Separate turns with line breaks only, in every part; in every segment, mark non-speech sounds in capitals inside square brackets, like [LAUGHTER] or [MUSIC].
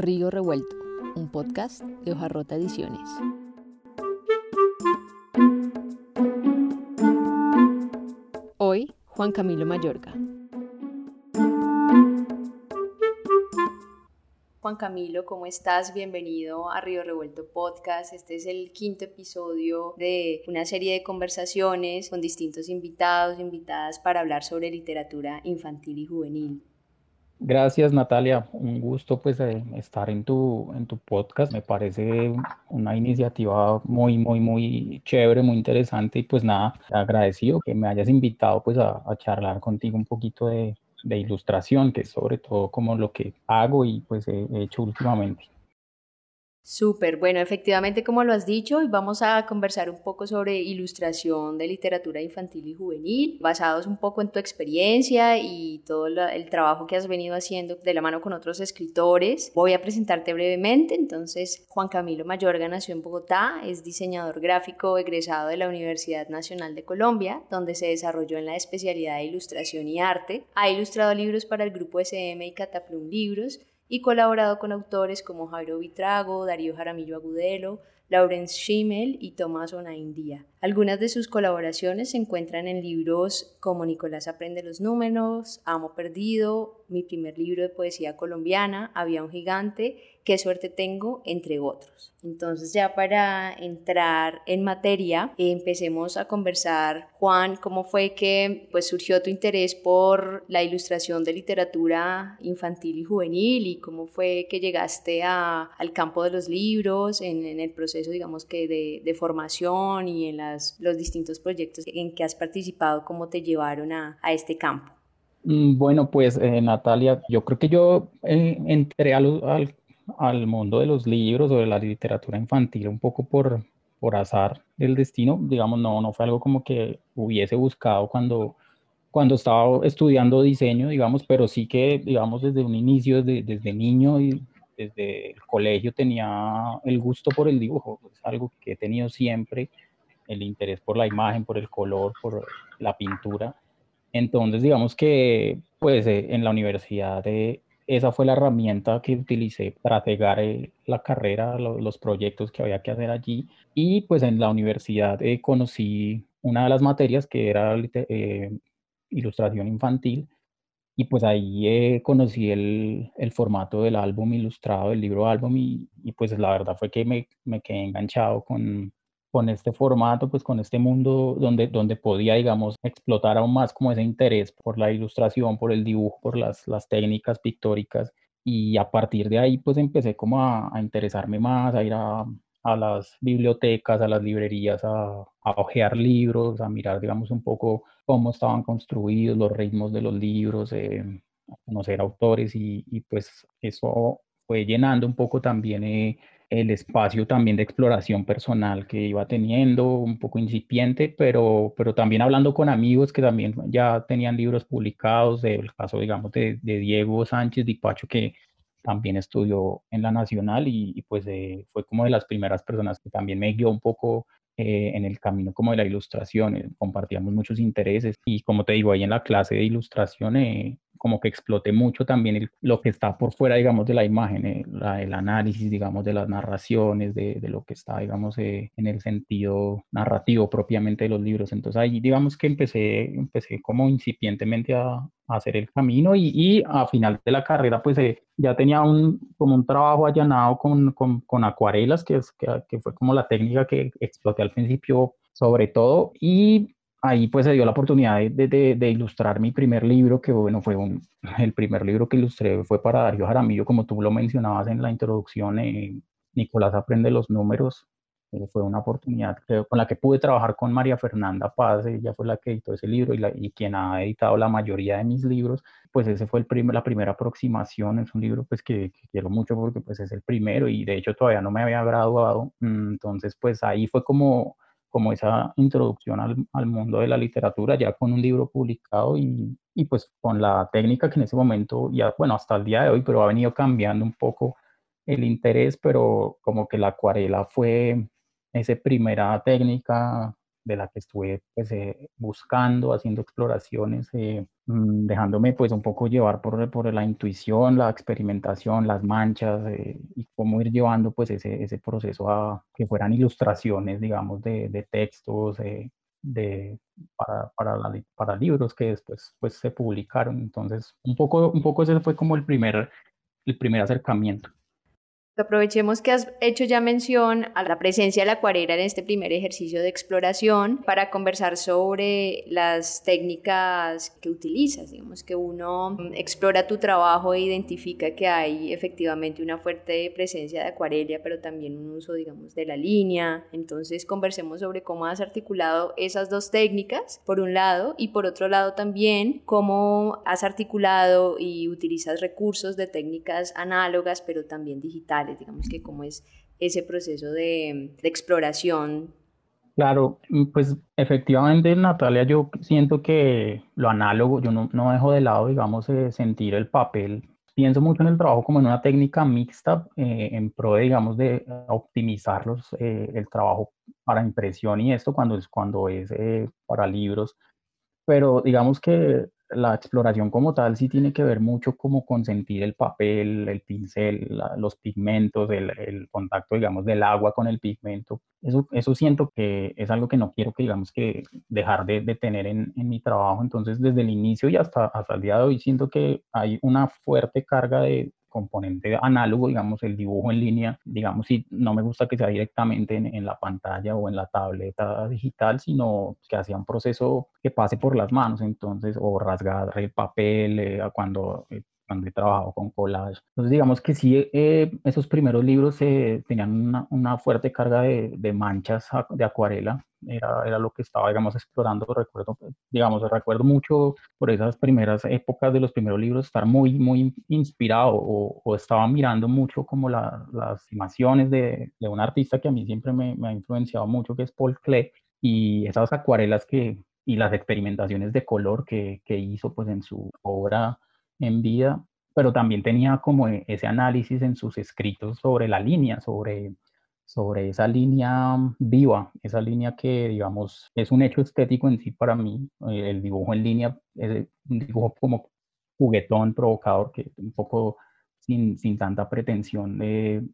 Río Revuelto, un podcast de Hojarrota Ediciones. Hoy, Juan Camilo Mayorga. Juan Camilo, ¿cómo estás? Bienvenido a Río Revuelto Podcast. Este es el quinto episodio de una serie de conversaciones con distintos invitados, invitadas para hablar sobre literatura infantil y juvenil.
Gracias Natalia, un gusto pues estar en tu, en tu podcast, me parece una iniciativa muy, muy, muy chévere, muy interesante. Y pues nada, agradecido que me hayas invitado pues a, a charlar contigo un poquito de, de, ilustración, que es sobre todo como lo que hago y pues he hecho últimamente.
Súper, bueno, efectivamente como lo has dicho, hoy vamos a conversar un poco sobre ilustración de literatura infantil y juvenil, basados un poco en tu experiencia y todo el trabajo que has venido haciendo de la mano con otros escritores. Voy a presentarte brevemente, entonces Juan Camilo Mayorga nació en Bogotá, es diseñador gráfico egresado de la Universidad Nacional de Colombia, donde se desarrolló en la especialidad de ilustración y arte, ha ilustrado libros para el grupo SM y Cataplum Libros, y colaborado con autores como Jairo Vitrago, Darío Jaramillo Agudelo, Lawrence Schimmel y Tomás Onaindía. Algunas de sus colaboraciones se encuentran en libros como Nicolás aprende los números, Amo perdido, mi primer libro de poesía colombiana, Había un gigante, Qué suerte tengo, entre otros. Entonces ya para entrar en materia, empecemos a conversar, Juan, ¿cómo fue que pues, surgió tu interés por la ilustración de literatura infantil y juvenil y cómo fue que llegaste a, al campo de los libros en, en el proceso, digamos que de, de formación y en los distintos proyectos en que has participado, cómo te llevaron a, a este campo?
Mm, bueno, pues eh, Natalia, yo creo que yo eh, entré al, al, al mundo de los libros o de la literatura infantil un poco por, por azar del destino, digamos, no, no fue algo como que hubiese buscado cuando, cuando estaba estudiando diseño, digamos, pero sí que, digamos, desde un inicio, desde, desde niño y desde el colegio tenía el gusto por el dibujo, es algo que he tenido siempre, el interés por la imagen, por el color, por la pintura. Entonces, digamos que, pues, eh, en la universidad de esa fue la herramienta que utilicé para pegar eh, la carrera, lo, los proyectos que había que hacer allí. Y pues en la universidad eh, conocí una de las materias que era eh, ilustración infantil. Y pues ahí conocí el, el, formato del álbum ilustrado, del libro álbum, y, y, pues la verdad fue que me, me quedé enganchado con, con este formato, pues con este mundo donde, donde podía, digamos, explotar aún más como ese interés por la ilustración, por el dibujo, por las, las técnicas pictóricas. Y a partir de ahí, pues empecé como a, a interesarme más, a ir a, a, las bibliotecas, a las librerías, a, a ojear libros, a mirar, digamos, un poco cómo estaban construidos los ritmos de los libros, eh, a conocer autores y, y, pues eso fue llenando un poco también eh, el espacio también de exploración personal que iba teniendo, un poco incipiente, pero, pero también hablando con amigos que también ya tenían libros publicados, el caso, digamos, de, Diego Sánchez Dipacho, que también estudió en la Nacional y, pues eh, fue como de las primeras personas que también me guió un poco eh, en el camino como de la ilustración, eh, compartíamos muchos intereses y como te digo, ahí en la clase de ilustración como que exploté mucho también lo que está por fuera, digamos, de la imagen, eh, el análisis, digamos, de las narraciones, de, de lo que está, digamos, eh, en el sentido narrativo propiamente de los libros. Entonces ahí, digamos que empecé, empecé como incipientemente a, hacer el camino y, y, a final de la carrera, pues eh, ya tenía un, como un trabajo allanado con, con, acuarelas, que, que fue como la técnica que exploté al principio sobre todo y ahí pues se dio la oportunidad de, de, de, ilustrar mi primer libro, que bueno, fue un, [LAUGHS] el primer libro que ilustré fue para Darío Jaramillo, como tú lo mencionabas en la introducción, eh, Nicolás aprende los números, eh, fue una oportunidad con la que pude trabajar con María Fernanda Paz, ella fue la que editó ese libro y, la, y quien ha editado la mayoría de mis libros, pues ese fue el primer, la primera aproximación, es un libro pues que, que, quiero mucho porque pues es el primero y de hecho todavía no me había graduado, mm, entonces pues ahí fue como como esa introducción al, al, mundo de la literatura, ya con un libro publicado y, y, pues con la técnica que en ese momento, ya bueno, hasta el día de hoy, pero ha venido cambiando un poco el interés, pero como que la acuarela fue esa primera técnica de la que estuve pues, eh, buscando, haciendo exploraciones, eh, mm, dejándome pues un poco llevar por, por la intuición, la experimentación, las manchas eh, y cómo ir llevando pues ese, ese proceso a que fueran ilustraciones, digamos, de, de textos, de, para, para, para, libros que después pues, se publicaron. Entonces, un poco, un poco ese fue como el primer, el primer acercamiento.
Aprovechemos que has hecho ya mención a la presencia de la acuarela en este primer ejercicio de exploración para conversar sobre las técnicas que utilizas. Digamos que uno explora tu trabajo e identifica que hay efectivamente una fuerte presencia de acuarela, pero también un uso, digamos, de la línea. Entonces, conversemos sobre cómo has articulado esas dos técnicas, por un lado, y por otro lado también cómo has articulado y utilizas recursos de técnicas análogas, pero también digitales digamos que cómo es ese proceso de, exploración.
Claro, pues efectivamente, Natalia, yo siento que lo análogo, yo no, no dejo de lado, digamos, sentir el papel. Pienso mucho en el trabajo como en una técnica mixta eh, en pro, de, digamos, de optimizar los, eh, el trabajo para impresión y esto cuando es, cuando es eh, para libros. Pero digamos que la exploración como tal sí tiene que ver mucho como con sentir el papel, el pincel, los pigmentos, el, contacto, digamos, del agua con el pigmento. Eso, eso siento que es algo que no quiero que, digamos, que dejar de, tener en, en, mi trabajo. Entonces, desde el inicio y hasta, hasta el día de hoy, siento que hay una fuerte carga de, componente análogo, digamos, el dibujo en línea, digamos, si no me gusta que sea directamente en, la pantalla o en la tableta digital, sino que hacía un proceso que pase por las manos, entonces, o rasgar el papel eh, cuando eh, cuando he trabajado con collage. Entonces, digamos que sí, eh, esos primeros libros eh, tenían una, una, fuerte carga de, de, manchas de acuarela. Era, era lo que estaba, digamos, explorando. Recuerdo, digamos, recuerdo mucho por esas primeras épocas de los primeros libros estar muy, muy inspirado o, o estaba mirando mucho como la, las animaciones de, de, un artista que a mí siempre me, me ha influenciado mucho, que es Paul Klee, y esas acuarelas que y las experimentaciones de color que, que hizo pues en su obra en vida, pero también tenía como e, ese análisis en sus escritos sobre la línea, sobre, sobre esa línea viva, esa línea que, digamos, es un hecho estético en sí para mí. Eh, el dibujo en línea es un dibujo como juguetón, provocador, que un poco sin, sin tanta pretensión de,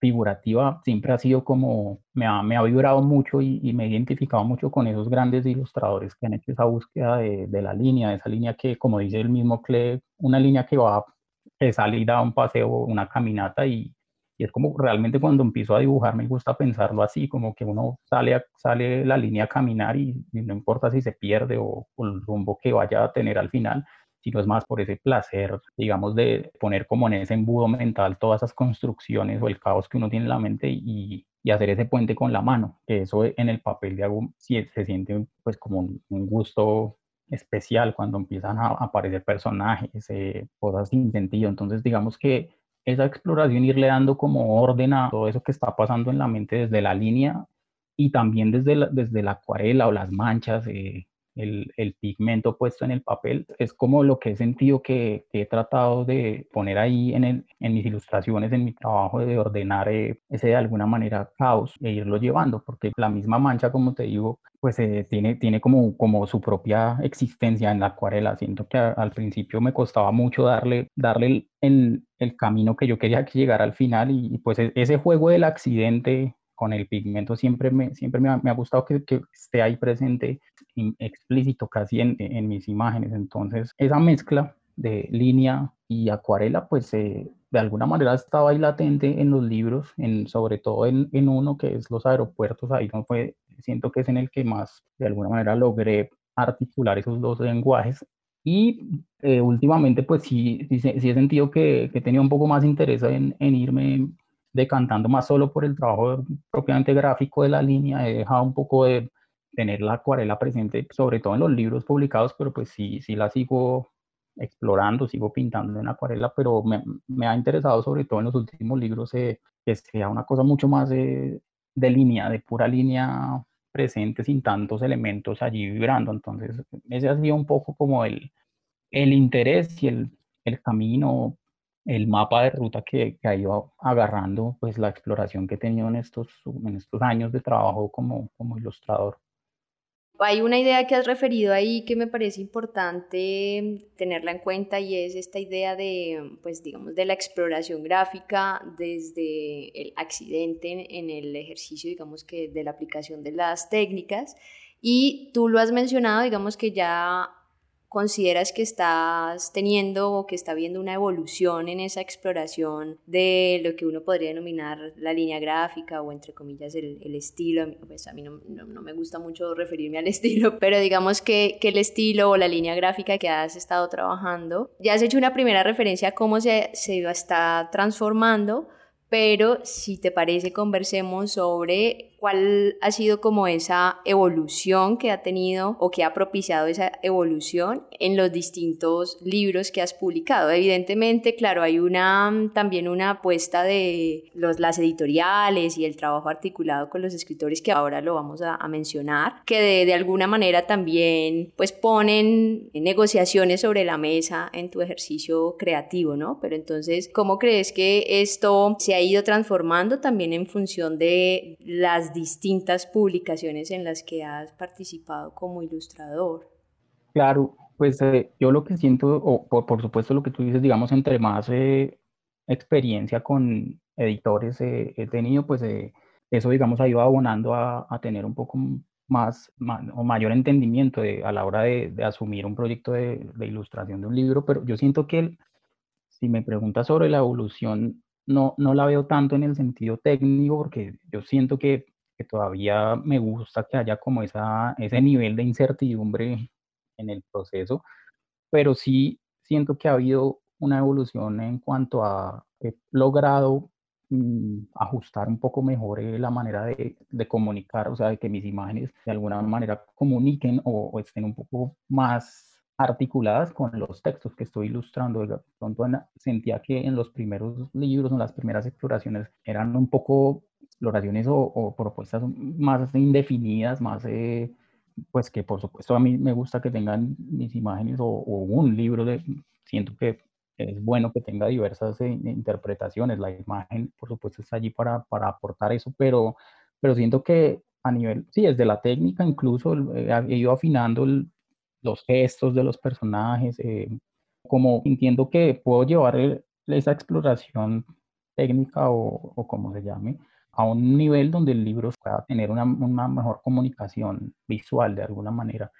figurativa siempre ha sido como, me ha, me ha vibrado mucho y, me he identificado mucho con esos grandes ilustradores que han hecho esa búsqueda de, de la línea, de esa línea que, como dice el mismo Cle, una línea que va, que sale y da un paseo, una caminata y, es como realmente cuando empiezo a dibujar me gusta pensarlo así, como que uno sale, sale la línea a caminar y, no importa si se pierde o, el rumbo que vaya a tener al final, sino es más por ese placer, digamos, de poner como en ese embudo mental todas esas construcciones o el caos que uno tiene en la mente y, hacer ese puente con la mano, que eso en el papel de algo se siente pues como un, gusto especial cuando empiezan a aparecer personajes, eh, cosas sin sentido. Entonces, digamos que esa exploración, irle dando como orden a todo eso que está pasando en la mente desde la línea y también desde la, desde la acuarela o las manchas, eh, el, pigmento puesto en el papel, es como lo que he sentido que, he tratado de poner ahí en, el, en, mis ilustraciones, en mi trabajo de ordenar eh, ese de alguna manera caos e irlo llevando, porque la misma mancha, como te digo, pues eh, tiene, tiene como, como su propia existencia en la acuarela. Siento que al principio me costaba mucho darle, darle el, el, camino que yo quería que llegara al final y, y pues e, ese juego del accidente con el pigmento siempre me, siempre me, ha, gustado que, esté ahí presente, explícito casi en, mis imágenes. Entonces, esa mezcla de línea y acuarela, pues eh, de alguna manera estaba ahí latente en los libros, en, sobre todo en, en, uno que es los aeropuertos, ahí no fue, siento que es en el que más de alguna manera logré articular esos dos lenguajes. Y eh, últimamente, pues sí, sí, he sentido que, que tenía un poco más interés en irme decantando más solo por el trabajo propiamente gráfico de la línea, he dejado un poco de tener la acuarela presente, sobre todo en los libros publicados, pero pues sí, sí la sigo explorando, sigo pintando en acuarela, pero me, me ha interesado sobre todo en los últimos libros eh, que sea una cosa mucho más de, de línea, de pura línea presente, sin tantos elementos allí vibrando. Entonces, ese ha sido un poco como el, el interés y el, el camino el mapa de ruta que, que, ha ido agarrando pues la exploración que he tenido en estos, en estos años de trabajo como, como ilustrador.
Hay una idea que has referido ahí que me parece importante tenerla en cuenta y es esta idea de, pues digamos, de la exploración gráfica desde el accidente en el ejercicio, digamos que de la aplicación de las técnicas. Y tú lo has mencionado, digamos que ya consideras que estás teniendo o que está viendo una evolución en esa exploración de lo que uno podría denominar la línea gráfica o entre comillas el, estilo? Pues a mí no, no, me gusta mucho referirme al [LAUGHS] estilo, pero digamos que, que, el estilo o la línea gráfica que has estado trabajando, ya has hecho una primera referencia a cómo se, se está transformando, pero si te parece conversemos sobre cuál ha sido como esa evolución que ha tenido o que ha propiciado esa evolución en los distintos libros que has publicado. Evidentemente, claro, hay una también una apuesta de los, las editoriales y el trabajo articulado con los escritores que ahora lo vamos a, mencionar, que de, de, alguna manera también pues ponen negociaciones sobre la mesa en tu ejercicio creativo, ¿no? Pero entonces, ¿cómo crees que esto se ha ido transformando también en función de las distintas publicaciones en las que has participado como ilustrador.
Claro, pues eh, yo lo que siento, o por, supuesto lo que tú dices, digamos, entre más eh, experiencia con editores he tenido, pues eh, eso, digamos, ha ido abonando a, tener un poco más, o mayor entendimiento a la hora de, asumir un proyecto de, de, ilustración de un libro, pero yo siento que si me preguntas sobre la evolución, no, no la veo tanto en el sentido técnico, porque yo siento que que todavía me gusta que haya como esa, ese nivel de incertidumbre en el proceso, pero sí siento que ha habido una evolución en cuanto a he logrado mm, ajustar un poco mejor eh, la manera de, de, comunicar, o sea, de que mis imágenes de alguna manera comuniquen o, estén un poco más articuladas con los textos que estoy ilustrando. De pronto sentía que en los primeros libros, en las primeras exploraciones, eran un poco exploraciones o, propuestas más indefinidas, más, eh, pues que por supuesto a mí me gusta que tengan mis imágenes o, un libro de, siento que es bueno que tenga diversas eh, interpretaciones, la imagen por supuesto está allí para, para aportar eso, pero, pero siento que a nivel, sí, desde la técnica incluso eh, he ido afinando los gestos de los personajes, como entiendo que puedo llevar esa exploración técnica o, o como se llame, a un nivel donde el libro pueda tener una, una mejor comunicación visual de alguna manera.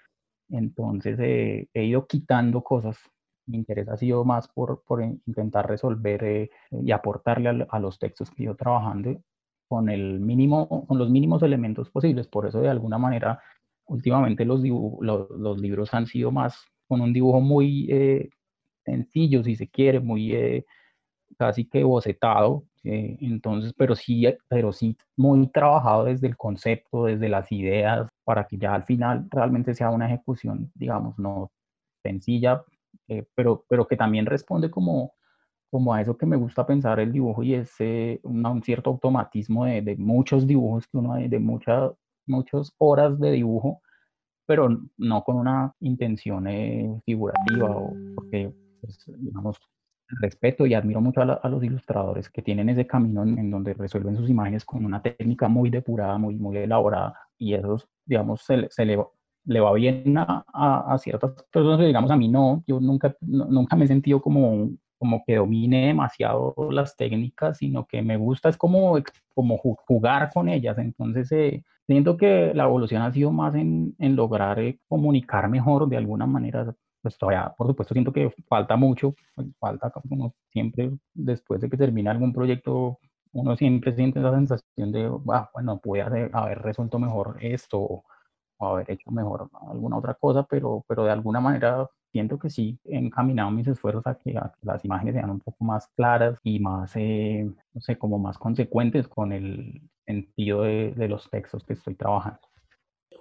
Entonces eh, he ido quitando cosas. Mi interés ha sido más por, por intentar resolver eh, y aportarle a, los textos que yo trabajando con, el mínimo, con los mínimos elementos posibles. Por eso de alguna manera últimamente los, los, los libros han sido más con un dibujo muy eh, sencillo, si se quiere, muy casi que bocetado, eh, entonces, pero sí, pero sí muy trabajado desde el concepto, desde las ideas, para que ya al final realmente sea una ejecución, digamos, no sencilla, eh, pero, pero que también responde como, como a eso que me gusta pensar el dibujo y es eh, un cierto automatismo de, muchos dibujos que uno de muchas muchas horas de dibujo, pero no con una intención figurativa o porque, pues, digamos, respeto y admiro mucho a, los ilustradores que tienen ese camino en, donde resuelven sus imágenes con una técnica muy depurada, muy, muy elaborada, y eso, digamos, se, le, le, va bien a, a, ciertas personas, digamos, a mí no, yo nunca, nunca me he sentido como, como que domine demasiado las técnicas, sino que me gusta es como, como jugar con ellas, entonces eh, siento que la evolución ha sido más en, en lograr eh, comunicar mejor de alguna manera pues todavía, por supuesto, siento que falta mucho, pues, falta como siempre, después de que termina algún proyecto, uno siempre siente la sensación de, ah, bueno, pude haber, resuelto mejor esto o, haber hecho mejor alguna otra cosa, pero, pero de alguna manera siento que sí he encaminado mis esfuerzos a que, las imágenes sean un poco más claras y más, eh, no sé, como más consecuentes con el sentido de, de los textos que estoy trabajando.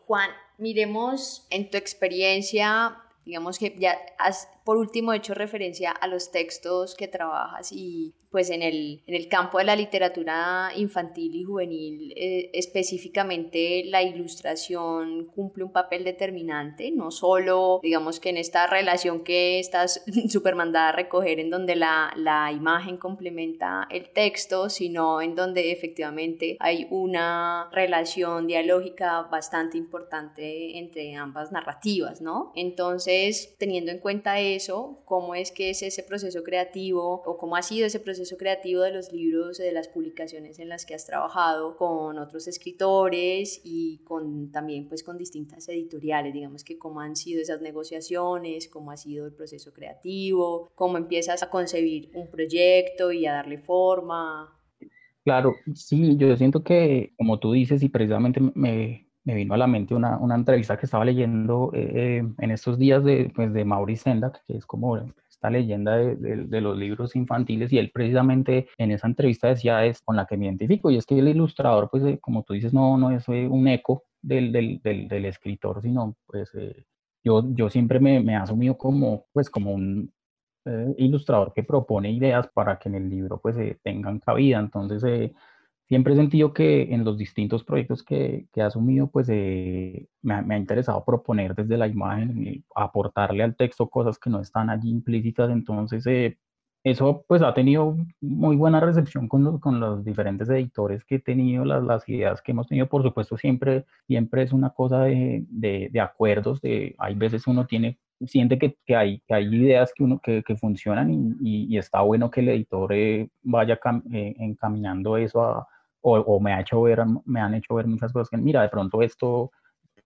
Juan, miremos en tu experiencia digamos que ya has por último, he hecho referencia a los textos que trabajas y pues en el, en el campo de la literatura infantil y juvenil, eh, específicamente la ilustración cumple un papel determinante, no solo, digamos que en esta relación que estás [LAUGHS] súper mandada a recoger, en donde la, la imagen complementa el texto, sino en donde efectivamente hay una relación dialógica bastante importante entre ambas narrativas, ¿no? Entonces, teniendo en cuenta eso, ¿cómo es que es ese proceso creativo o cómo ha sido ese proceso creativo de los libros, de las publicaciones en las que has trabajado con otros escritores y con también pues con distintas editoriales, digamos que cómo han sido esas negociaciones, cómo ha sido el proceso creativo, cómo empiezas a concebir un proyecto y a darle forma.
Claro, sí, yo siento que, como tú dices, y precisamente me, me vino a la mente una, una entrevista que estaba leyendo eh, en estos días de, pues, de Maurice Sendak, que es como esta leyenda de, de, los libros infantiles, y él precisamente en esa entrevista decía es con la que me identifico, y es que el ilustrador, pues eh, como tú dices, no, no es eh, un eco del, del, del, escritor, sino pues yo, yo siempre me, me he asumido como, pues, como un, ilustrador que propone ideas para que en el libro pues tengan cabida. Entonces, siempre he sentido que en los distintos proyectos que, que he asumido, pues eh, me, ha, interesado proponer desde la imagen, aportarle al texto cosas que no están allí implícitas. Entonces, eh, eso pues ha tenido muy buena recepción con los, con los diferentes editores que he tenido, las, las ideas que hemos tenido. Por supuesto, siempre, siempre es una cosa de, de, de acuerdos, de, hay veces uno tiene siente que, que, hay, que hay ideas que, uno, que, que funcionan y, y, está bueno que el editor eh, vaya encaminando eso a, o, me, ha hecho ver, me han hecho ver muchas cosas que, mira, de pronto esto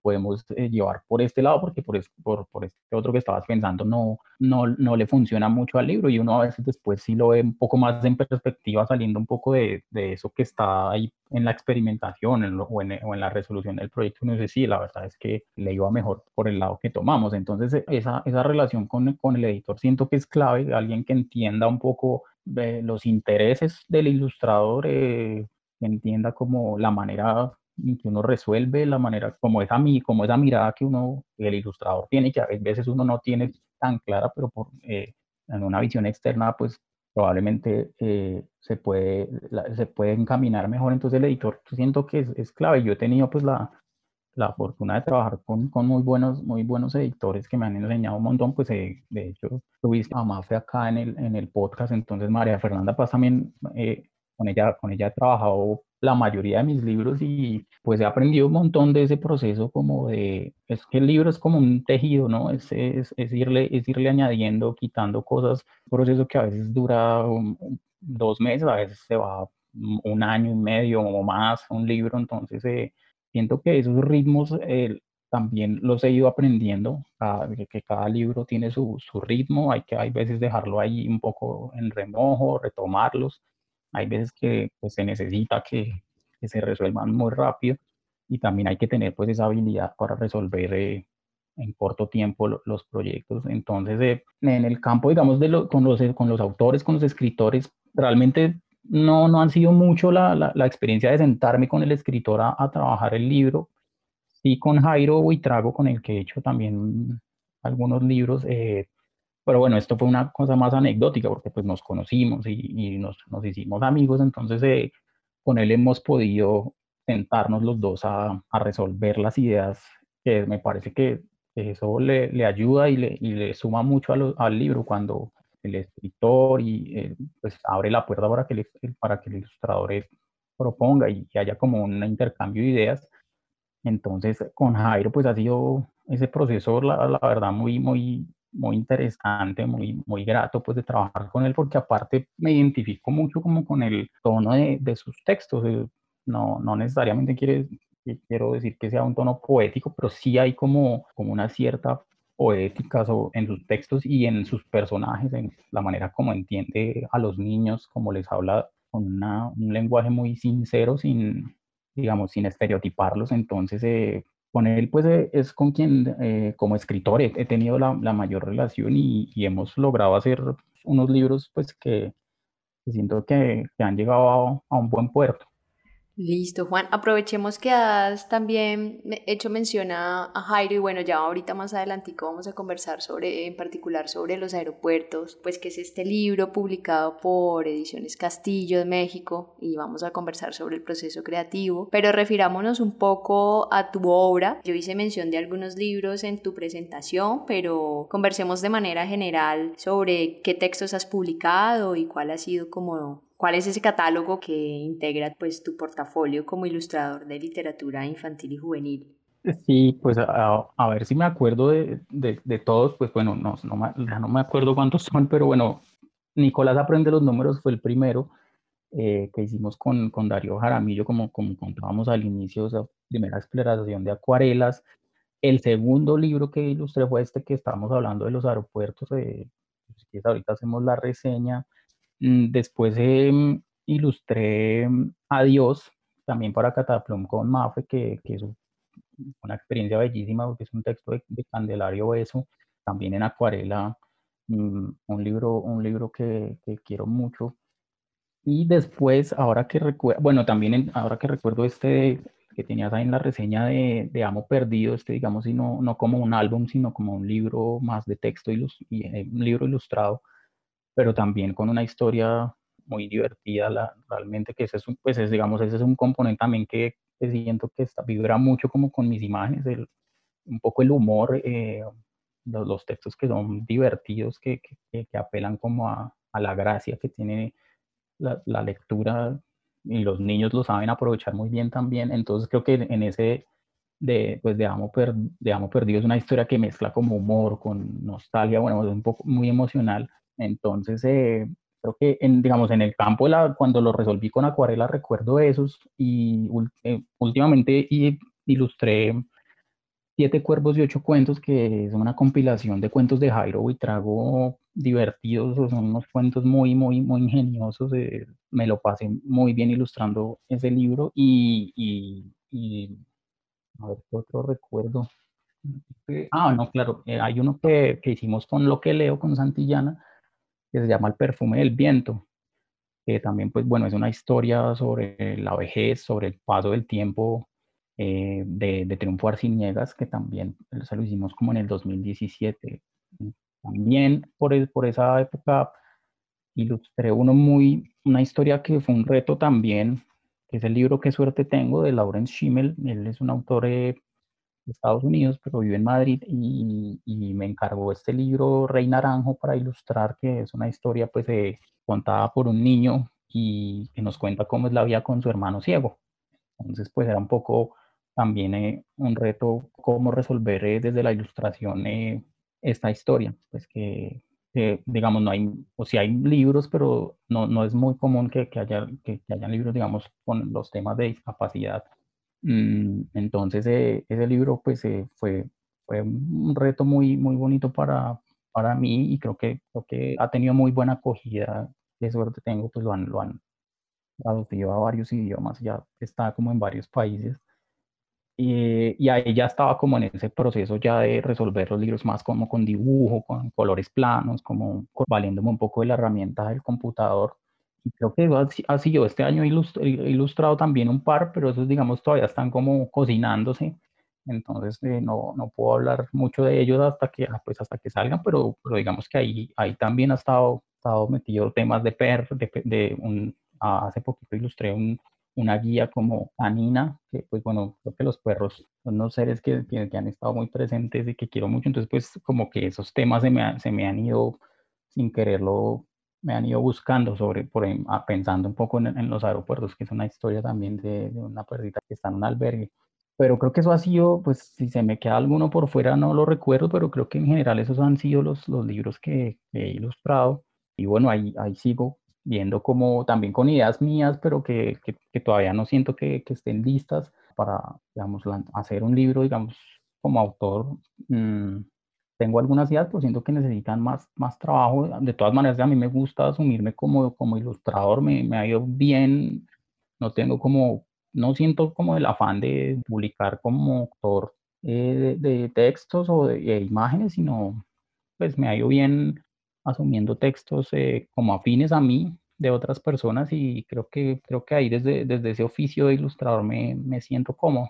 podemos eh, llevar por este lado porque por, por, por, este otro que estabas pensando no, no, no le funciona mucho al libro y uno a veces después sí lo ve un poco más en perspectiva saliendo un poco de, de eso que está ahí en la experimentación en o, en, o, en, la resolución del proyecto. Uno dice, sí, la verdad es que le iba mejor por el lado que tomamos. Entonces e, esa, esa relación con, con el editor siento que es clave, alguien que entienda un poco eh, los intereses del ilustrador. Eh, entienda como la manera en que uno resuelve, la manera como esa, como esa mirada que uno, el ilustrador tiene, que a veces uno no tiene tan clara, pero por, eh, en una visión externa, pues probablemente eh, se, puede, se puede encaminar mejor. Entonces el editor siento que es, es clave. Yo he tenido pues la, la fortuna de trabajar con, con, muy, buenos, muy buenos editores que me han enseñado un montón. Pues eh, de hecho, tuviste a Mafe acá en el, en el podcast, entonces María Fernanda Paz también con ella, con ella he trabajado la mayoría de mis libros y pues he aprendido un montón de ese proceso como de, es que el libro es como un tejido, ¿no? Es, es, es irle, es irle añadiendo, quitando cosas, un proceso que a veces dura dos meses, a veces se va un año y medio o más un libro, entonces eh, siento que esos ritmos eh, también los he ido aprendiendo, que cada libro tiene su, su ritmo, hay que hay veces dejarlo ahí un poco en remojo, retomarlos, hay veces que pues, se necesita que, que, se resuelvan muy rápido y también hay que tener pues esa habilidad para resolver eh, en corto tiempo los proyectos. Entonces, eh, en el campo, digamos, de con, los, con los autores, con los escritores, realmente no, no han sido mucho la, la, la experiencia de sentarme con el escritor a, a, trabajar el libro. Sí, con Jairo Buitrago, con el que he hecho también algunos libros, eh, pero bueno, esto fue una cosa más anecdótica porque pues nos conocimos y, nos, nos, hicimos amigos, entonces eh, con él hemos podido sentarnos los dos a, a resolver las ideas, que me parece que eso le, le ayuda y le, y le, suma mucho al libro cuando el escritor y eh, pues abre la puerta para que el, para que el ilustrador proponga y haya como un intercambio de ideas. Entonces con Jairo pues ha sido ese proceso, la, la verdad, muy, muy, muy interesante, muy, muy grato pues de trabajar con él porque aparte me identifico mucho como con el tono de, de sus textos. Eh, no, no necesariamente quiere, quiero decir que sea un tono poético, pero sí hay como, como una cierta poética en sus textos y en sus personajes, en la manera como entiende a los niños, como les habla con una, un lenguaje muy sincero, sin, digamos, sin estereotiparlos. Entonces, eh, con él pues eh, es con quien eh, como escritor he, tenido la, mayor relación y, hemos logrado hacer unos libros pues que, siento que, han llegado a, un buen puerto.
Listo, Juan. Aprovechemos que has también hecho mención a, Jairo y bueno, ya ahorita más adelantico vamos a conversar sobre, en particular sobre los aeropuertos, pues que es este libro publicado por Ediciones Castillo de México y vamos a conversar sobre el proceso creativo, pero refirámonos un poco a tu obra. Yo hice mención de algunos libros en tu presentación, pero conversemos de manera general sobre qué textos has publicado y cuál ha sido como ¿Cuál es ese catálogo que integra pues, tu portafolio como ilustrador de literatura infantil y juvenil?
Sí, pues a, ver si me acuerdo de, de, todos, pues bueno, no, no, no, me acuerdo cuántos son, pero bueno, Nicolás Aprende los Números fue el primero eh, que hicimos con, con, Darío Jaramillo, como, como contábamos al inicio, esa primera exploración de acuarelas. El segundo libro que ilustré fue este que estábamos hablando de los aeropuertos, eh, ahorita hacemos la reseña después em, ilustré em, Adiós, también para Cataplum con Mafe, que, es una experiencia bellísima, porque es un texto de, Candelario Beso, también en acuarela, mm, un libro, un libro que, quiero mucho. Y después, ahora que recuerdo, bueno, también ahora que recuerdo este que tenías ahí en la reseña de, Amo Perdido, este digamos, y no, no como un álbum, sino como un libro más de texto, y, eh, un libro ilustrado, pero también con una historia muy divertida, la, realmente que ese es un, pues es, digamos, ese es un componente también que, siento que está, vibra mucho como con mis imágenes, el, un poco el humor, eh, los, los, textos que son divertidos, que, que, que apelan como a, a, la gracia que tiene la, la, lectura y los niños lo saben aprovechar muy bien también, entonces creo que en ese de, pues de, Amo de Amo Perdido es una historia que mezcla como humor con nostalgia, bueno, es un poco muy emocional, entonces, eh, creo que, en, digamos, en el campo, de la, cuando lo resolví con acuarela, recuerdo esos y eh, últimamente ilustré Siete Cuervos y Ocho Cuentos, que es una compilación de cuentos de Jairo Buitrago divertidos, son unos cuentos muy, muy, muy ingeniosos. Eh, me lo pasé muy bien ilustrando ese libro y, y, a ver qué otro recuerdo. Ah, no, claro, hay uno que, que, hicimos con lo que leo con Santillana, que se llama El perfume del viento, que también, pues bueno, es una historia sobre la vejez, sobre el paso del tiempo eh, de, de Triunfo Arciniegas, que también se lo hicimos como en el 2017. También por, por esa época ilustré uno muy, una historia que fue un reto también, que es el libro Qué suerte tengo de Lawrence Schimmel. Él es un autor eh, Estados Unidos, pero vive en Madrid y, me encargó este libro Rey Naranjo para ilustrar que es una historia pues eh, contada por un niño y que nos cuenta cómo es la vida con su hermano ciego. Entonces pues era un poco también eh, un reto cómo resolver eh, desde la ilustración esta historia, pues que, digamos no hay, o si hay libros, pero no, no es muy común que, que haya, que, que hayan libros digamos con los temas de discapacidad entonces, eh, ese libro pues eh, fue, fue un reto muy, muy bonito para, para mí y creo que, creo que ha tenido muy buena acogida. De suerte tengo, pues lo han, lo han traducido a varios idiomas, ya está como en varios países. Y, y, ahí ya estaba como en ese proceso ya de resolver los libros más como con dibujo, con colores planos, como valiéndome un poco de la herramienta del computador creo que ha, sido este año ilustrado también un par, pero esos, digamos, todavía están como cocinándose. Entonces, eh, no, no, puedo hablar mucho de ellos hasta que, ah, pues, hasta que salgan, pero, pero digamos que ahí, ahí también ha estado, estado metido temas de per, de, de un, ah, hace poquito ilustré un, una guía como canina, que pues bueno, creo que los perros son unos seres que, que, han estado muy presentes y que quiero mucho, entonces pues como que esos temas se me, se me han ido sin quererlo me han ido buscando sobre, por, ah, pensando un poco en, los aeropuertos, que es una historia también de, una perrita que está en un albergue. Pero creo que eso ha sido, pues si se me queda alguno por fuera no lo recuerdo, pero creo que en general esos han sido los, los libros que, he ilustrado. Y bueno, ahí, ahí sigo viendo como también con ideas mías, pero que, que, todavía no siento que, estén listas para, digamos, hacer un libro, digamos, como autor. Mmm, tengo algunas ideas, pero siento que necesitan más, más trabajo. De todas maneras, a mí me gusta asumirme como, como ilustrador, me, me ha ido bien, no tengo como, no siento como el afán de publicar como autor eh, de, textos o de, imágenes, sino pues me ha ido bien asumiendo textos eh, como afines a mí, de otras personas y creo que, creo que ahí desde, desde ese oficio de ilustrador me, me siento cómodo.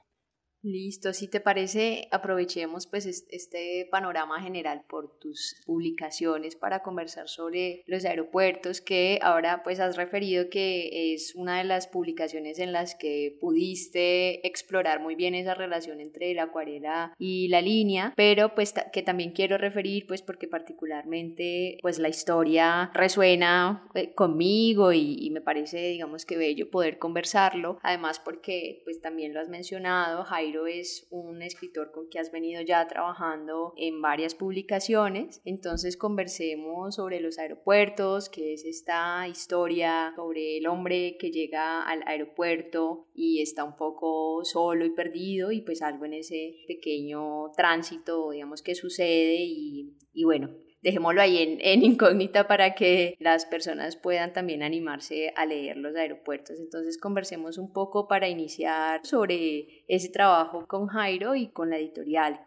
Listo, si te parece, aprovechemos pues este panorama general por tus publicaciones para conversar sobre los aeropuertos que ahora pues has referido que es una de las publicaciones en las que pudiste explorar muy bien esa relación entre la acuarela y la línea, pero pues que también quiero referir pues porque particularmente pues la historia resuena eh, conmigo y, y me parece digamos que bello poder conversarlo, además porque pues también lo has mencionado, Jairo es un escritor con que has venido ya trabajando en varias publicaciones, entonces conversemos sobre los aeropuertos, que es esta historia sobre el hombre que llega al aeropuerto y está un poco solo y perdido y pues algo en ese pequeño tránsito, digamos, que sucede y, y bueno, dejémoslo ahí en, incógnita para que las personas puedan también animarse a leer los aeropuertos. Entonces conversemos un poco para iniciar sobre ese trabajo con Jairo y con la editorial.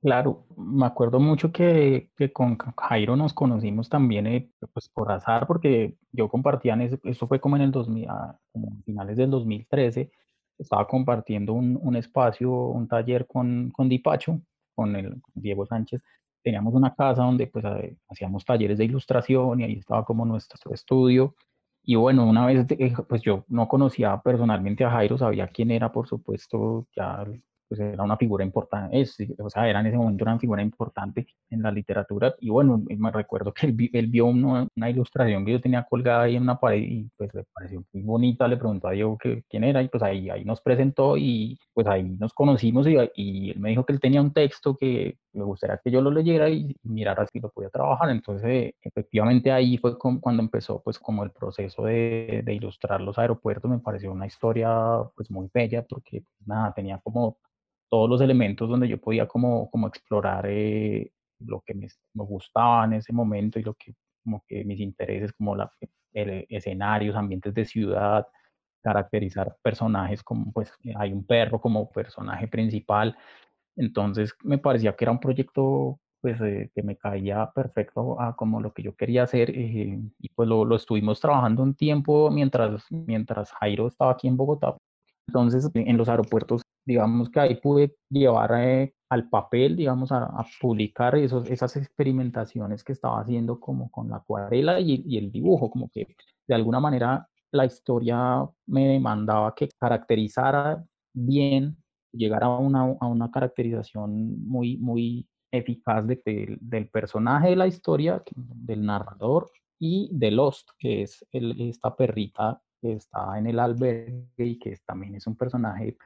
Claro, me acuerdo mucho que, que con Jairo nos conocimos también eh, pues por azar, porque yo compartía, en ese, eso fue como en el 2000, ah, como finales del 2013, estaba compartiendo un, un espacio, un taller con, con Dipacho, con el Diego Sánchez, teníamos una casa donde pues eh, hacíamos talleres de ilustración y ahí estaba como nuestro estudio. Y bueno, una vez pues yo no conocía personalmente a Jairo, sabía quién era, por supuesto, ya pues era una figura importante, es, o sea, era en ese momento una figura importante en la literatura. Y bueno, me recuerdo que él, él vio una, ilustración que yo tenía colgada ahí en una pared y pues le pareció muy bonita, le preguntó a Diego que, quién era y pues ahí, ahí nos presentó y pues ahí nos conocimos y, y él me dijo que él tenía un texto que me gustaría que yo lo leyera y, mirara si lo podía trabajar. Entonces, efectivamente ahí fue cuando empezó pues como el proceso de, de ilustrar los aeropuertos. Me pareció una historia pues muy bella porque nada, tenía como todos los elementos donde yo podía como, como explorar eh, lo que me, me, gustaba en ese momento y lo que, como que mis intereses, como la, el, escenarios, ambientes de ciudad, caracterizar personajes como, pues, hay un perro como personaje principal. Entonces me parecía que era un proyecto pues eh, que me caía perfecto a como lo que yo quería hacer eh, y pues lo, lo, estuvimos trabajando un tiempo mientras, mientras Jairo estaba aquí en Bogotá. Entonces en los aeropuertos digamos que ahí pude llevar eh, al papel, digamos, a, publicar esos, esas experimentaciones que estaba haciendo como con la acuarela y, el dibujo, como que de alguna manera la historia me demandaba que caracterizara bien, llegara a una, a una caracterización muy, muy eficaz de, del personaje de la historia, del narrador y de Lost, que es esta perrita que está en el albergue y que también es un personaje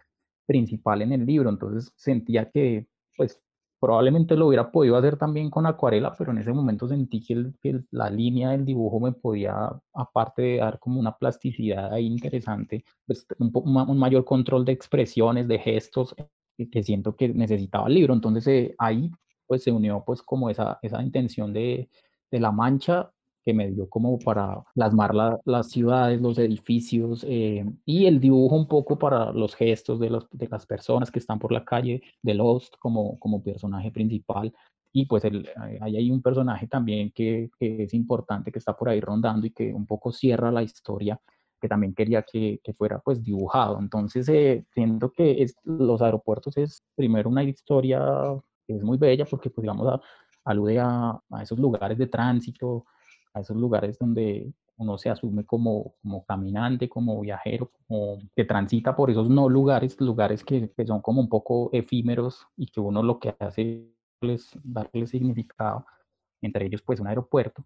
principal en el libro, entonces sentía que pues probablemente lo hubiera podido hacer también con acuarela, pero en ese momento sentí que, la línea del dibujo me podía, aparte de dar como una plasticidad ahí interesante, pues un, un mayor control de expresiones, de gestos, que, que siento que necesitaba el libro. Entonces eh, ahí pues se unió pues como esa, esa intención de, de la mancha que me dio como para plasmar las ciudades, los edificios eh, y el dibujo un poco para los gestos de, los, de las personas que están por la calle, de Lost como, como personaje principal. Y pues el, ahí hay un personaje también que, que, es importante, que está por ahí rondando y que un poco cierra la historia, que también quería que, que fuera pues dibujado. Entonces eh, siento que es, los aeropuertos es primero una historia que es muy bella porque pues digamos a, alude a, a esos lugares de tránsito, a esos lugares donde uno se asume como, como caminante, como viajero, como que transita por esos no lugares, lugares que, que son como un poco efímeros y que uno lo que hace es darle significado, entre ellos pues un aeropuerto,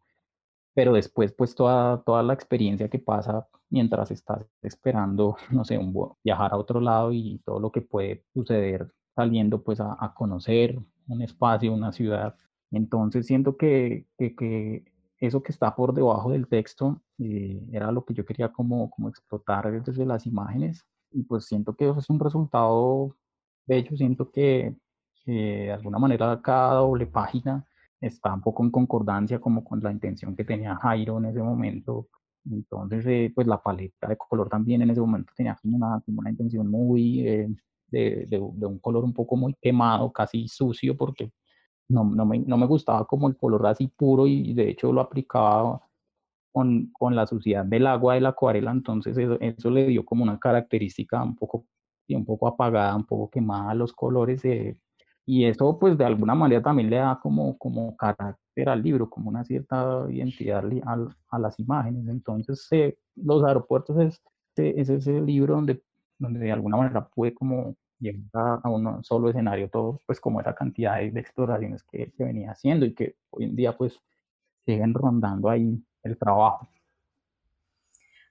pero después pues toda, toda la experiencia que pasa mientras estás esperando, [LAUGHS] no sé, un, viajar a otro lado y todo lo que puede suceder saliendo pues a, a conocer un espacio, una ciudad. Entonces siento que, que, que eso que está por debajo del texto eh, era lo que yo quería como, como explotar desde las imágenes y pues siento que eso es un resultado bello, siento que, de alguna manera cada doble página está un poco en concordancia como con la intención que tenía Jairo en ese momento. Entonces, eh, pues la paleta de color también en ese momento tenía como una, como una intención muy eh, de, de, de, un color un poco muy quemado, casi sucio, porque no, no, me, no me gustaba como el color así puro y de hecho lo aplicaba con, con, la suciedad del agua de la acuarela, entonces eso, eso, le dio como una característica un poco, un poco apagada, un poco quemada a los colores, eh, y eso pues de alguna manera también le da como, como carácter al libro, como una cierta identidad a, a las imágenes, entonces eh, los aeropuertos es, es ese libro donde, donde de alguna manera pude como llegar a un solo escenario todo, pues como esa cantidad de, exploraciones que, que venía haciendo y que hoy en día pues siguen rondando ahí el trabajo.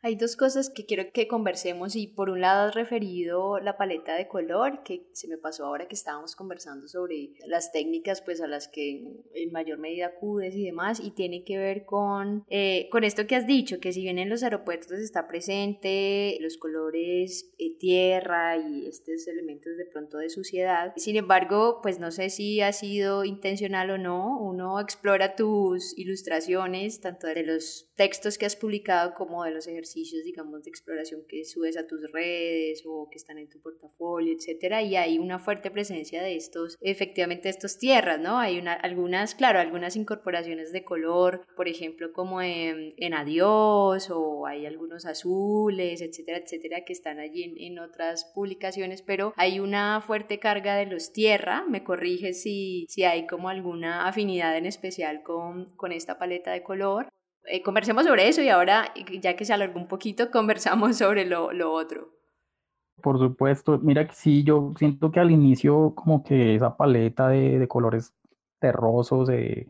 Hay dos cosas que quiero que conversemos y por un lado has referido la paleta de color que se me pasó ahora que estábamos conversando sobre las técnicas pues a las que en mayor medida acudes y demás y tiene que ver con, eh, con esto que has dicho, que si bien en los aeropuertos está presente los colores eh, tierra y estos elementos de pronto de suciedad, sin embargo pues no sé si ha sido intencional o no, uno explora tus ilustraciones tanto de los textos que has publicado como de los ejercicios digamos, de exploración que subes a tus redes o que están en tu portafolio, etcétera, y hay una fuerte presencia de estos, efectivamente, estos tierras, ¿no? Hay una, algunas, claro, algunas incorporaciones de color, por ejemplo, como en, en Adiós, o hay algunos azules, etcétera, etcétera, que están allí en, en otras publicaciones, pero hay una fuerte carga de los tierra, me corriges si, si hay como alguna afinidad en especial con, con esta paleta de color. Eh, conversemos sobre eso y ahora, ya que se alargó un poquito, [LAUGHS] conversamos sobre lo, lo otro.
Por supuesto, mira que sí, yo siento que al inicio como que esa paleta de, de colores terrosos, de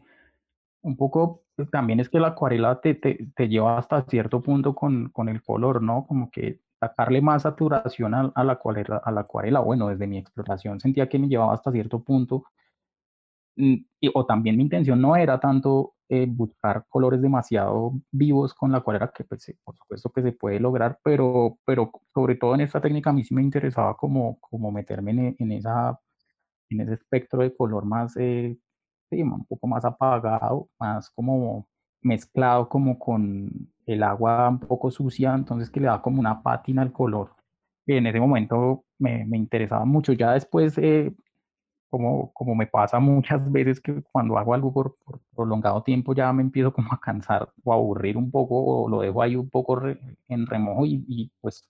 un poco, pues, también es que la acuarela te, te, te, lleva hasta cierto punto con, con el color, ¿no? Como que sacarle más saturación a, a, la acuarela, a la acuarela, bueno, desde mi exploración sentía que me llevaba hasta cierto punto Mm, y, o también mi intención no era tanto eh, buscar colores demasiado vivos con la acuarela, que pues, por supuesto que se puede lograr, pero, pero sobre todo en esta técnica a mí sí me interesaba como, como meterme en, en esa, en ese espectro de color más, eh, sí, un poco más apagado, más como mezclado como con el agua un poco sucia, entonces que le da como una pátina al color. En ese momento me, me interesaba mucho. Ya después eh, como, como me pasa muchas veces que cuando hago algo por, prolongado tiempo ya me empiezo como a cansar o a aburrir un poco o lo dejo ahí un poco en remojo y, y pues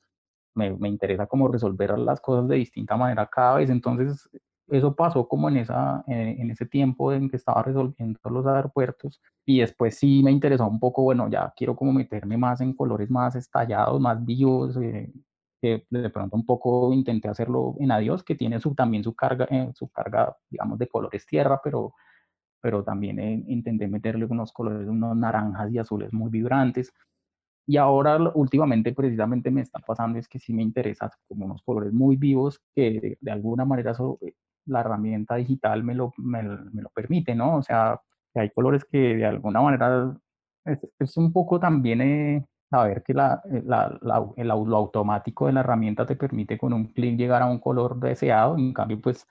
me, me, interesa como resolver las cosas de distinta manera cada vez. Entonces eso pasó como en, esa, en, en ese tiempo en que estaba resolviendo los aeropuertos y después sí me interesó un poco, bueno, ya quiero como meterme más en colores más estallados, más vivos. Eh, que de pronto un poco intenté hacerlo en Adiós, que tiene su, también su carga, eh, su carga, digamos, de colores tierra, pero, pero también eh, intenté meterle unos colores, unos naranjas y azules muy vibrantes. Y ahora últimamente precisamente me está pasando es que sí me interesa como unos colores muy vivos que de, alguna manera eh, la herramienta digital me lo, me, me, lo permite, ¿no? O sea, que hay colores que de alguna manera es, es un poco también eh, saber que la, eh, la, la, el, lo automático de la herramienta te permite con un clic llegar a un color deseado, en cambio pues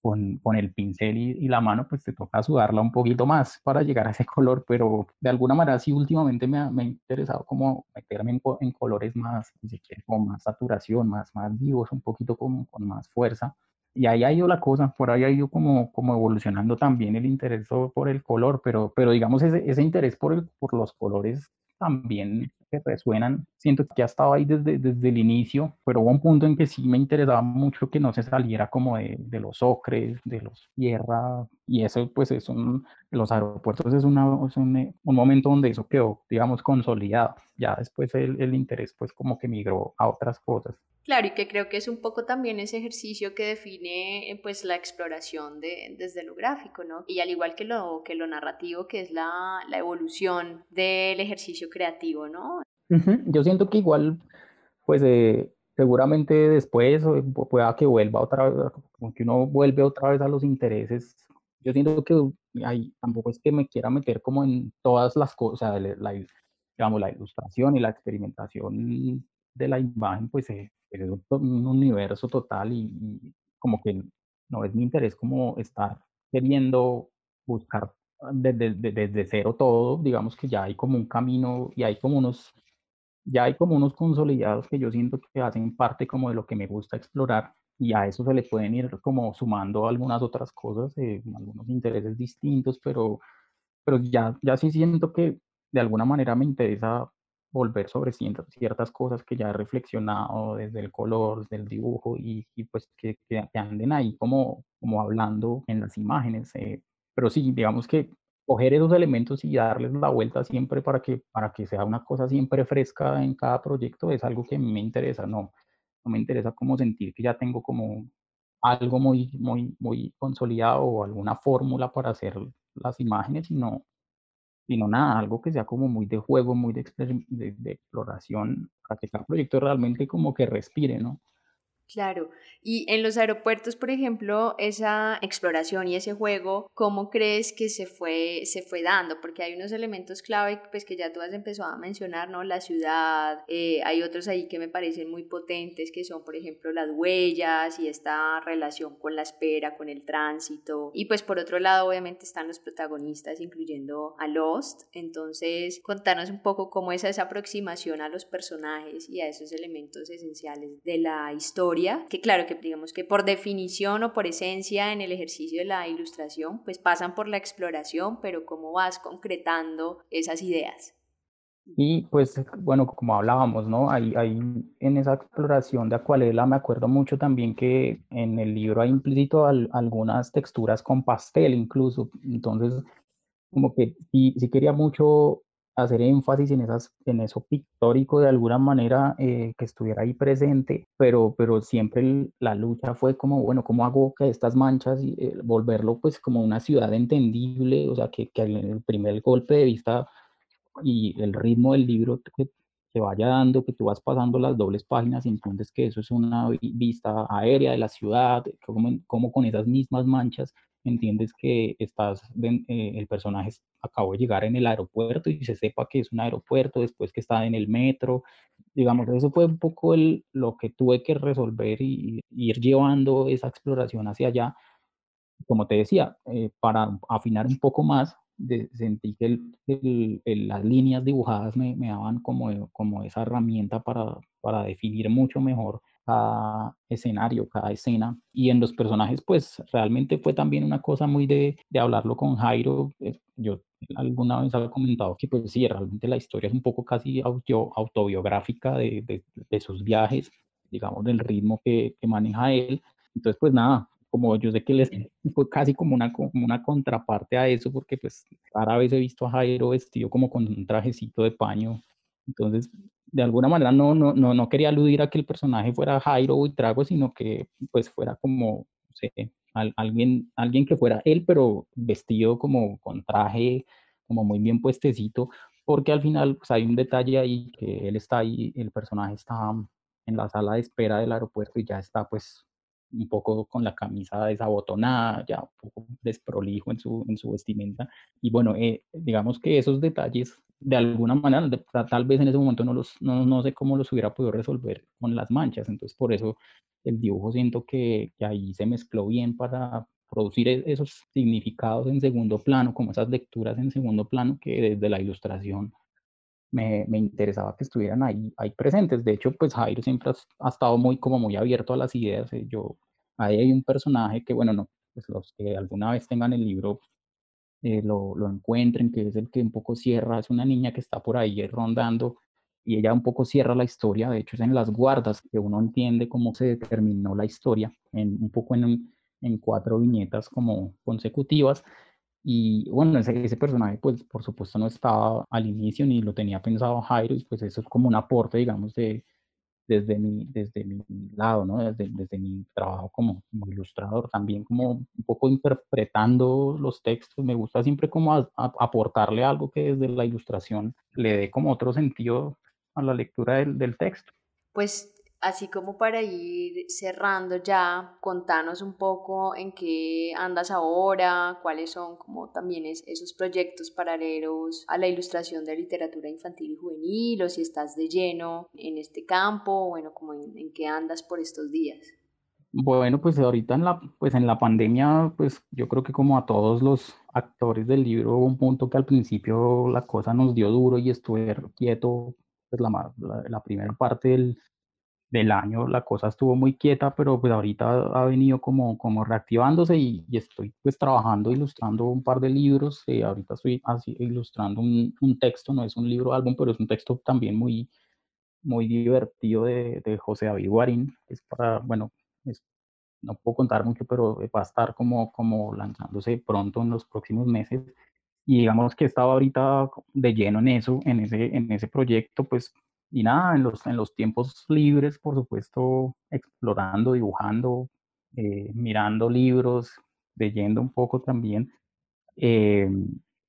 con, con el pincel y, y, la mano pues te toca sudarla un poquito más para llegar a ese [LAUGHS] color, pero de alguna manera sí últimamente me ha, me ha interesado como meterme en, en colores más, si quieres, con más saturación, más, más vivos, un poquito con, con más fuerza. Y ahí ha ido la cosa, por ahí ha ido como, como evolucionando también el interés por el color, pero, pero digamos ese, ese interés por, el, por los colores también que resuenan. Siento que ya estaba ahí desde, desde el inicio, pero hubo un punto en que sí me interesaba mucho que no se saliera como de, de los ocres, de los tierra, y eso pues es un, los aeropuertos es, una, es un, un, momento donde eso quedó, digamos, consolidado. Ya después el, el interés pues como que migró a otras cosas.
Claro, y que creo que es un poco también ese ejercicio que define eh, pues la exploración de, desde lo gráfico, ¿no? Y al igual que lo, que lo narrativo, que es la, la evolución del ejercicio creativo, ¿no?
Yo siento que igual, pues eh, seguramente después pueda que vuelva otra vez, como que uno vuelve otra vez a los intereses. Yo siento que ahí tampoco es que me quiera meter como en todas las cosas, la, digamos, la ilustración y la experimentación de la imagen, pues eh, es un universo total y, y, como que no es mi interés como estar queriendo buscar desde, desde, desde cero todo, digamos que ya hay como un camino y hay como unos, ya hay como unos consolidados que yo siento que hacen parte como de lo que me gusta explorar y a eso se le pueden ir como sumando algunas otras cosas, eh, algunos intereses distintos, pero, pero ya, ya sí siento que de alguna manera me interesa volver sobre ciertas cosas que ya he reflexionado desde el color, desde el dibujo y, y pues que, que, anden ahí como, como hablando en las imágenes. Eh, pero sí, digamos que coger esos elementos y darles la vuelta siempre para que, para que sea una cosa siempre fresca en cada proyecto es algo que me interesa, no, no me interesa como sentir que ya tengo como algo muy, muy, muy consolidado o alguna fórmula para hacer las imágenes, sino sino nada, algo que sea como muy de juego, muy de, exploración, para que cada proyecto realmente como que respire, ¿no?
Claro, y en los aeropuertos, por ejemplo, esa exploración y ese juego, ¿cómo crees que se fue, se fue dando? Porque hay unos elementos clave pues, que ya tú has empezado a mencionar, ¿no? La ciudad, eh, hay otros ahí que me parecen muy potentes, que son, por ejemplo, las huellas y esta relación con la espera, con el tránsito. Y pues por otro lado, obviamente están los protagonistas, incluyendo a Lost. Entonces, contanos un poco cómo es esa aproximación a los personajes y a esos elementos esenciales de la historia que claro que digamos que por definición o por esencia en el ejercicio de la ilustración, pues pasan por la exploración, pero cómo vas concretando esas ideas.
Y pues, bueno, como hablábamos, ¿no? Hay, hay en esa exploración de acuarela me acuerdo mucho también que en el libro hay implícito algunas texturas con pastel incluso. Entonces, como que sí, quería mucho hacer énfasis en, esas, en eso pictórico de alguna manera eh, que estuviera ahí presente, pero, pero siempre la lucha fue como, bueno, ¿cómo hago que estas manchas, y eh, volverlo pues como una ciudad entendible, o sea, que, que el primer golpe de vista y el ritmo del libro que se vaya dando, que tú vas pasando las dobles páginas y entiendes que eso es una vista aérea de la ciudad, como, como con esas mismas manchas entiendes que estás, eh, el personaje acabó de llegar en el aeropuerto y se sepa que es un aeropuerto, después que está en el metro, digamos, eso fue un poco el, lo que tuve que resolver y, ir llevando esa exploración hacia allá, como te decía, eh, para afinar un poco más, de, sentí que las líneas dibujadas me, me daban como, como esa herramienta para, para definir mucho mejor cada escenario, cada escena. Y en los personajes, pues realmente fue también una cosa muy de, de hablarlo con Jairo. Eh, yo alguna vez había comentado que pues sí, realmente la historia es un poco casi auto, autobiográfica de, de, de, sus viajes, digamos, del ritmo que, que, maneja él. Entonces, pues nada, como yo sé que les fue casi como una, como una contraparte a eso, porque pues rara vez he visto a Jairo vestido como con un trajecito de paño. Entonces, de alguna manera no, no, no, no quería aludir a que el personaje fuera Jairo y Trago, sino que pues fuera como, no sé, alguien, alguien que fuera él, pero vestido como con traje, como muy bien puestecito, porque al final pues, hay un detalle ahí que él está ahí, el personaje está en la sala de espera del aeropuerto y ya está pues un poco con la camisa desabotonada, ya un poco desprolijo en su, en su vestimenta. Y bueno, eh, digamos que esos detalles, de alguna manera, tal vez en ese momento no, los, no, no, sé cómo los hubiera podido resolver con las manchas. Entonces, por eso el dibujo siento que, que ahí se mezcló bien para producir e, esos significados en segundo plano, como esas lecturas en segundo plano que desde la ilustración me, me, interesaba que estuvieran ahí, ahí presentes. De hecho, pues Jairo siempre ha, estado muy, como muy abierto a las ideas. Eh, yo, ahí hay un personaje que, bueno, no, pues los que alguna vez tengan el libro eh, lo, lo, encuentren, que es el que un poco cierra, es una niña que está por ahí rondando y ella un poco cierra la historia, de hecho es en las guardas que uno entiende cómo se determinó la historia, en, un poco en, en cuatro viñetas como consecutivas, y bueno, ese, personaje, pues por supuesto no estaba al inicio ni lo tenía pensado Jairo, y pues eso es como un aporte, digamos, de, desde, mi, desde mi lado, ¿no? Desde, desde mi trabajo como, ilustrador, también como un poco interpretando los textos. Me gusta siempre como aportarle algo que desde la ilustración le dé como otro sentido a la lectura del, del texto.
Pues Así como para ir cerrando ya, contanos un poco en qué andas ahora, cuáles son como también esos proyectos paralelos a la ilustración de literatura infantil y juvenil, o si estás de lleno en este campo, bueno, como en, en qué andas por estos días.
Bueno, pues ahorita en la, pues en la pandemia, pues yo creo que como a todos los actores del libro, un punto que al principio la cosa nos dio duro y estuve quieto, pues la, la, la primera parte del, del año la cosa estuvo muy quieta, pero pues ahorita ha venido como, como reactivándose y, estoy pues trabajando, ilustrando un par de libros. Eh, ahorita estoy así, ilustrando un, un, texto, no es un libro álbum, pero es un texto también muy, muy divertido de, de José David Guarín. Es para, bueno, no puedo contar mucho, pero va a estar como, como lanzándose pronto en los próximos meses. Y digamos que estaba ahorita de lleno en eso, en ese, en ese proyecto, pues y nada, en los, en los tiempos libres, por supuesto, explorando, dibujando, eh, mirando libros, leyendo un poco también. Eh,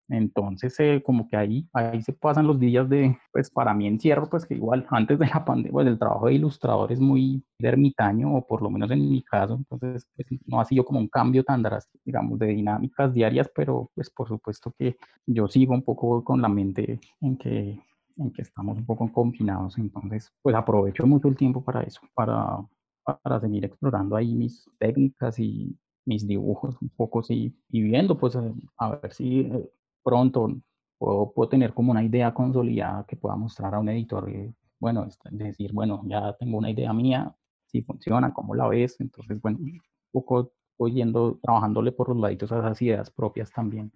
entonces, eh, como que ahí, ahí se pasan los días de, pues para mí encierro, pues que igual antes de la pandemia, pues el trabajo de ilustrador es muy ermitaño, o por lo menos en mi caso, entonces pues, no ha sido como un cambio tan drástico, digamos, de dinámicas diarias, pero pues por supuesto que yo sigo un poco con la mente en que en que estamos un poco confinados, entonces pues aprovecho mucho el tiempo para eso, para, para seguir explorando ahí mis técnicas y mis dibujos un poco sí, y viendo pues a, ver si eh, pronto puedo, puedo, tener como una idea consolidada que pueda mostrar a un editor y bueno, decir, bueno, ya tengo una idea mía, si funciona, cómo la ves, entonces bueno, un poco voy yendo, trabajándole por los laditos a esas ideas propias también.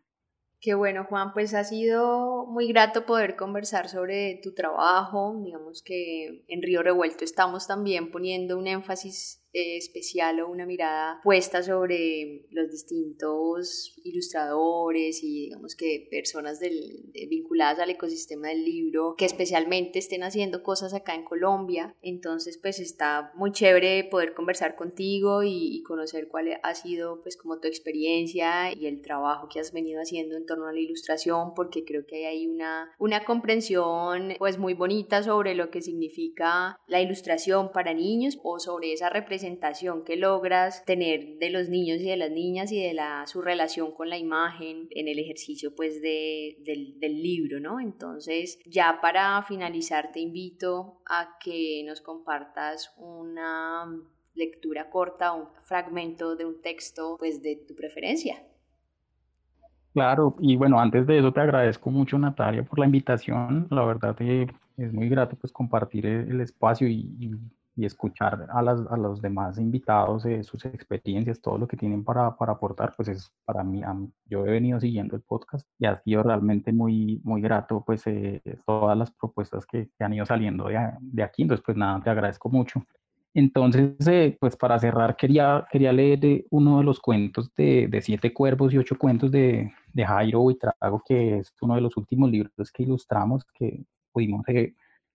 Qué bueno, Juan, pues ha sido muy grato poder conversar sobre tu trabajo. Digamos que en Río Revuelto estamos también poniendo un énfasis eh, especial o una mirada puesta sobre los distintos ilustradores y digamos que personas del, vinculadas al ecosistema del libro que especialmente estén haciendo cosas acá en Colombia. Entonces pues está muy chévere poder conversar contigo y, conocer cuál ha sido pues como tu experiencia y el trabajo que has venido haciendo en torno a la ilustración porque creo que hay una, una comprensión pues muy bonita sobre lo que significa la ilustración para niños o sobre esa representación presentación que logras tener de los niños y de las niñas y de la, su relación con la imagen en el ejercicio pues de, del, del libro, ¿no? Entonces ya para finalizar te invito a que nos compartas una lectura corta, un fragmento de un texto pues de tu preferencia.
Claro, y bueno, antes de eso te agradezco mucho Natalia por la invitación, la verdad eh, es muy grato pues compartir el espacio y y escuchar a, las, a los demás invitados, eh, sus experiencias, todo lo que tienen para, para aportar, pues es para mí, yo he venido siguiendo el podcast y ha sido realmente muy, muy grato, pues eh, todas las propuestas que, que, han ido saliendo de, de, aquí, entonces pues nada, te agradezco mucho. Entonces, eh, pues para cerrar, quería, quería leer uno de los cuentos de, de Siete Cuervos y Ocho Cuentos de, de Jairo Buitrago, que es uno de los últimos libros que ilustramos, que pudimos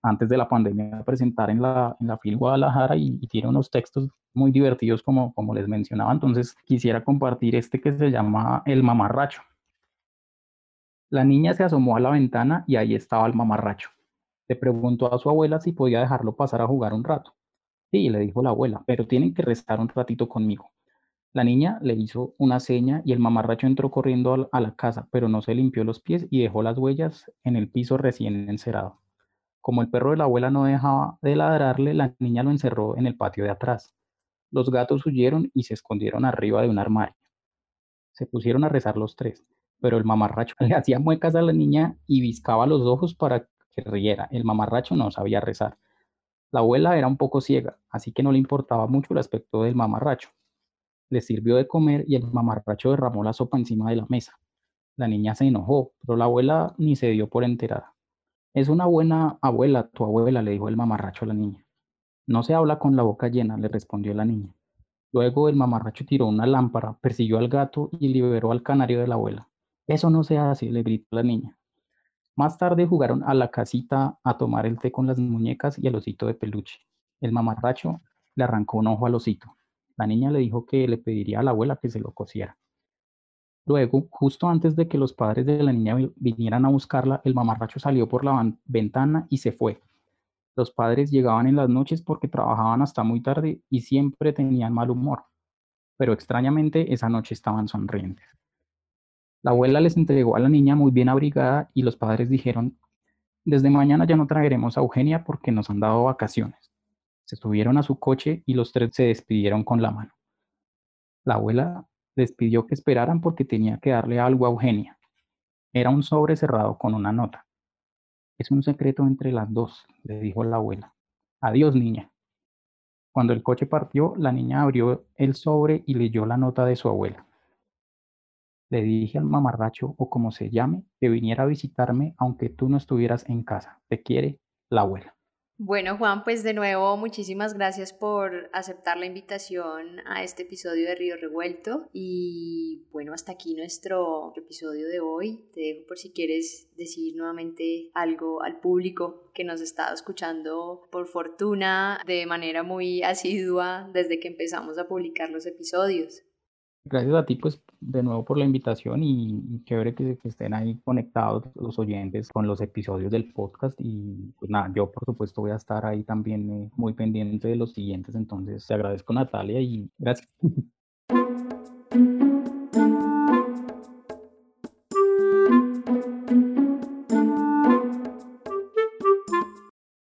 antes de la pandemia presentar en la, en la FIL Guadalajara y, tiene unos textos muy divertidos como, como les mencionaba. Entonces quisiera compartir este que se llama El mamarracho. La niña se asomó a la ventana y ahí estaba el mamarracho. Le preguntó a su abuela si podía dejarlo pasar a jugar un rato. Sí, le dijo la abuela, pero tienen que restar un ratito conmigo. La niña le hizo una seña y el mamarracho entró corriendo a la casa, pero no se limpió los pies y dejó las huellas en el piso recién encerado. Como el perro de la abuela no dejaba de ladrarle, la niña lo encerró en el patio de atrás. Los gatos huyeron y se escondieron arriba de un armario. Se pusieron a rezar los tres, pero el mamarracho [LAUGHS] le hacía muecas a la niña y viscaba los ojos para que riera. El mamarracho no sabía rezar. La abuela era un poco ciega, así que no le importaba mucho el aspecto del mamarracho. Le sirvió de comer y el mamarracho derramó la sopa encima de la mesa. La niña se enojó, pero la abuela ni se dio por enterada. Es una buena abuela, tu abuela, le dijo el mamarracho a la niña. No se habla con la boca llena, le respondió la niña. Luego el mamarracho tiró una lámpara, persiguió al gato y liberó al canario de la abuela. Eso no se hace, le gritó la niña. Más tarde jugaron a la casita a tomar el té con las muñecas y el osito de peluche. El mamarracho le arrancó un ojo al osito. La niña le dijo que le pediría a la abuela que se lo cosiera. Luego, justo antes de que los padres de la niña vinieran a buscarla, el mamarracho salió por la ventana y se fue. Los padres llegaban en las noches porque trabajaban hasta muy tarde y siempre tenían mal humor, pero extrañamente esa noche estaban sonrientes. La abuela les entregó a la niña muy bien abrigada y los padres dijeron, desde mañana ya no traeremos a Eugenia porque nos han dado vacaciones. Se subieron a su coche y los tres se despidieron con la mano. La abuela les pidió que esperaran porque tenía que darle algo a Eugenia. Era un sobre cerrado con una nota. Es un secreto entre las dos, le dijo la abuela. Adiós, niña. Cuando el coche partió, la niña abrió el sobre y leyó la nota de su abuela. Le dije al mamarracho, o como se llame, que viniera a visitarme aunque tú no estuvieras en casa. Te quiere la abuela.
Bueno, Juan, pues de nuevo muchísimas gracias por aceptar la invitación a este episodio de Río Revuelto. Y bueno, hasta aquí nuestro episodio de hoy. Te dejo por si quieres decir nuevamente algo al público que nos está escuchando por fortuna de manera muy asidua desde que empezamos a publicar los episodios.
Gracias a ti, pues, de nuevo por la invitación y, chévere que, que, estén ahí conectados los oyentes con los episodios del podcast y pues nada, yo por supuesto voy a estar ahí también eh, muy pendiente de los siguientes, entonces te agradezco Natalia y gracias. [LAUGHS]